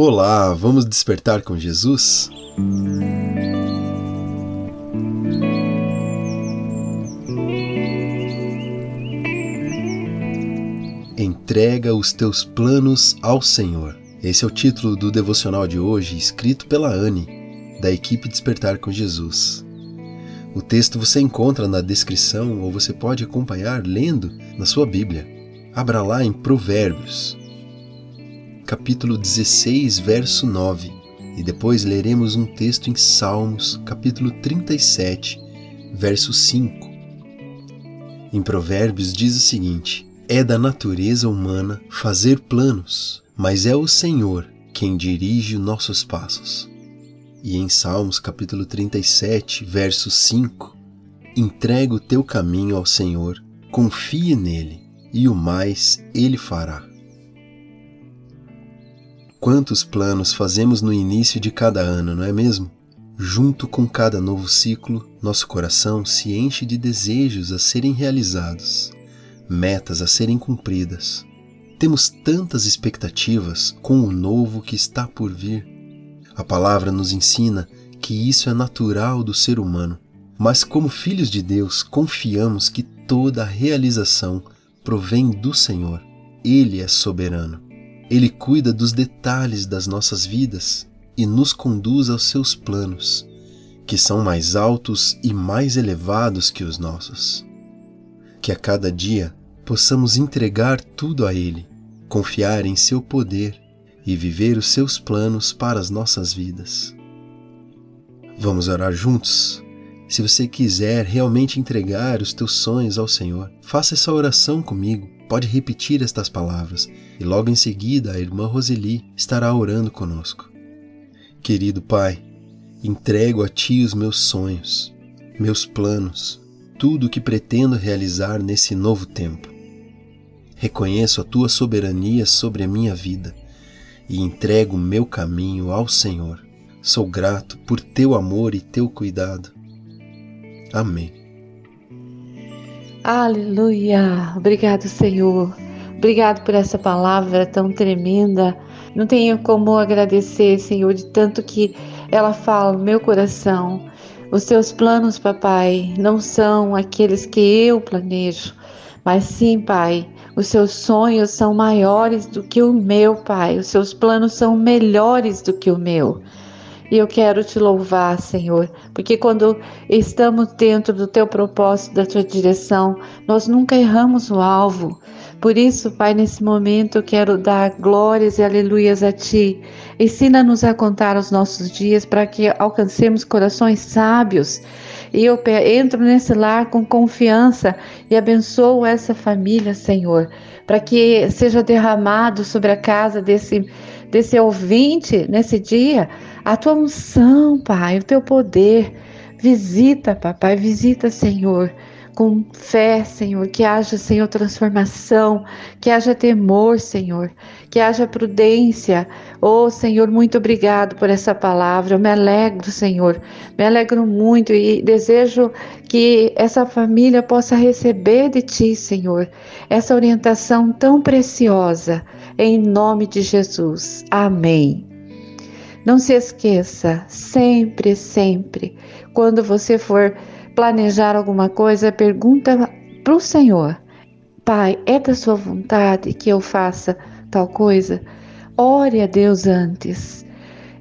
Olá, vamos despertar com Jesus? Entrega os teus planos ao Senhor. Esse é o título do devocional de hoje, escrito pela Anne, da equipe Despertar com Jesus. O texto você encontra na descrição ou você pode acompanhar lendo na sua Bíblia. Abra lá em Provérbios, capítulo 16, verso 9, e depois leremos um texto em Salmos, capítulo 37, verso 5. Em Provérbios diz o seguinte: É da natureza humana fazer planos, mas é o Senhor quem dirige nossos passos. E em Salmos, capítulo 37, verso 5, entrega o teu caminho ao Senhor, confie nele, e o mais ele fará. Quantos planos fazemos no início de cada ano, não é mesmo? Junto com cada novo ciclo, nosso coração se enche de desejos a serem realizados, metas a serem cumpridas. Temos tantas expectativas com o novo que está por vir. A palavra nos ensina que isso é natural do ser humano, mas como filhos de Deus, confiamos que toda a realização provém do Senhor. Ele é soberano. Ele cuida dos detalhes das nossas vidas e nos conduz aos seus planos, que são mais altos e mais elevados que os nossos. Que a cada dia possamos entregar tudo a Ele, confiar em seu poder e viver os seus planos para as nossas vidas. Vamos orar juntos? Se você quiser realmente entregar os teus sonhos ao Senhor, faça essa oração comigo pode repetir estas palavras e logo em seguida a irmã Roseli estará orando conosco. Querido Pai, entrego a Ti os meus sonhos, meus planos, tudo o que pretendo realizar nesse novo tempo. Reconheço a Tua soberania sobre a minha vida e entrego meu caminho ao Senhor. Sou grato por Teu amor e Teu cuidado. Amém. Aleluia! Obrigado, Senhor. Obrigado por essa palavra tão tremenda. Não tenho como agradecer, Senhor, de tanto que ela fala no meu coração. Os teus planos, papai, não são aqueles que eu planejo, mas sim, pai, os seus sonhos são maiores do que o meu, pai. Os seus planos são melhores do que o meu. E eu quero te louvar, Senhor, porque quando estamos dentro do teu propósito, da tua direção, nós nunca erramos o alvo. Por isso, Pai, nesse momento eu quero dar glórias e aleluias a Ti. Ensina-nos a contar os nossos dias para que alcancemos corações sábios. E eu entro nesse lar com confiança e abençoo essa família, Senhor, para que seja derramado sobre a casa desse desse ouvinte nesse dia, a tua unção, Pai, o teu poder. Visita, papai, visita, Senhor, com fé, Senhor, que haja, Senhor, transformação, que haja temor, Senhor, que haja prudência. Oh, Senhor, muito obrigado por essa palavra. Eu me alegro, Senhor, me alegro muito e desejo que essa família possa receber de Ti, Senhor, essa orientação tão preciosa, em nome de Jesus. Amém. Não se esqueça, sempre, sempre, quando você for planejar alguma coisa, pergunta para o Senhor: Pai, é da Sua vontade que eu faça tal coisa? Ore a Deus antes.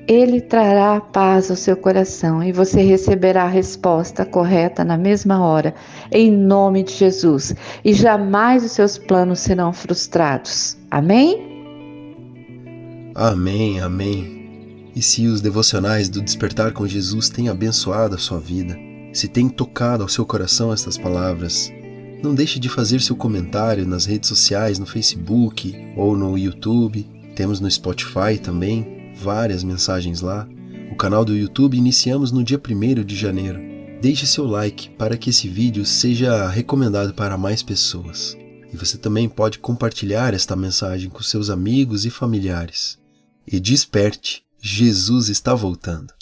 Ele trará paz ao seu coração e você receberá a resposta correta na mesma hora, em nome de Jesus. E jamais os seus planos serão frustrados. Amém? Amém, amém. E se os devocionais do Despertar com Jesus têm abençoado a sua vida, se tem tocado ao seu coração estas palavras, não deixe de fazer seu comentário nas redes sociais, no Facebook ou no YouTube. Temos no Spotify também várias mensagens lá. O canal do YouTube iniciamos no dia 1 de janeiro. Deixe seu like para que esse vídeo seja recomendado para mais pessoas. E você também pode compartilhar esta mensagem com seus amigos e familiares. E desperte, Jesus está voltando.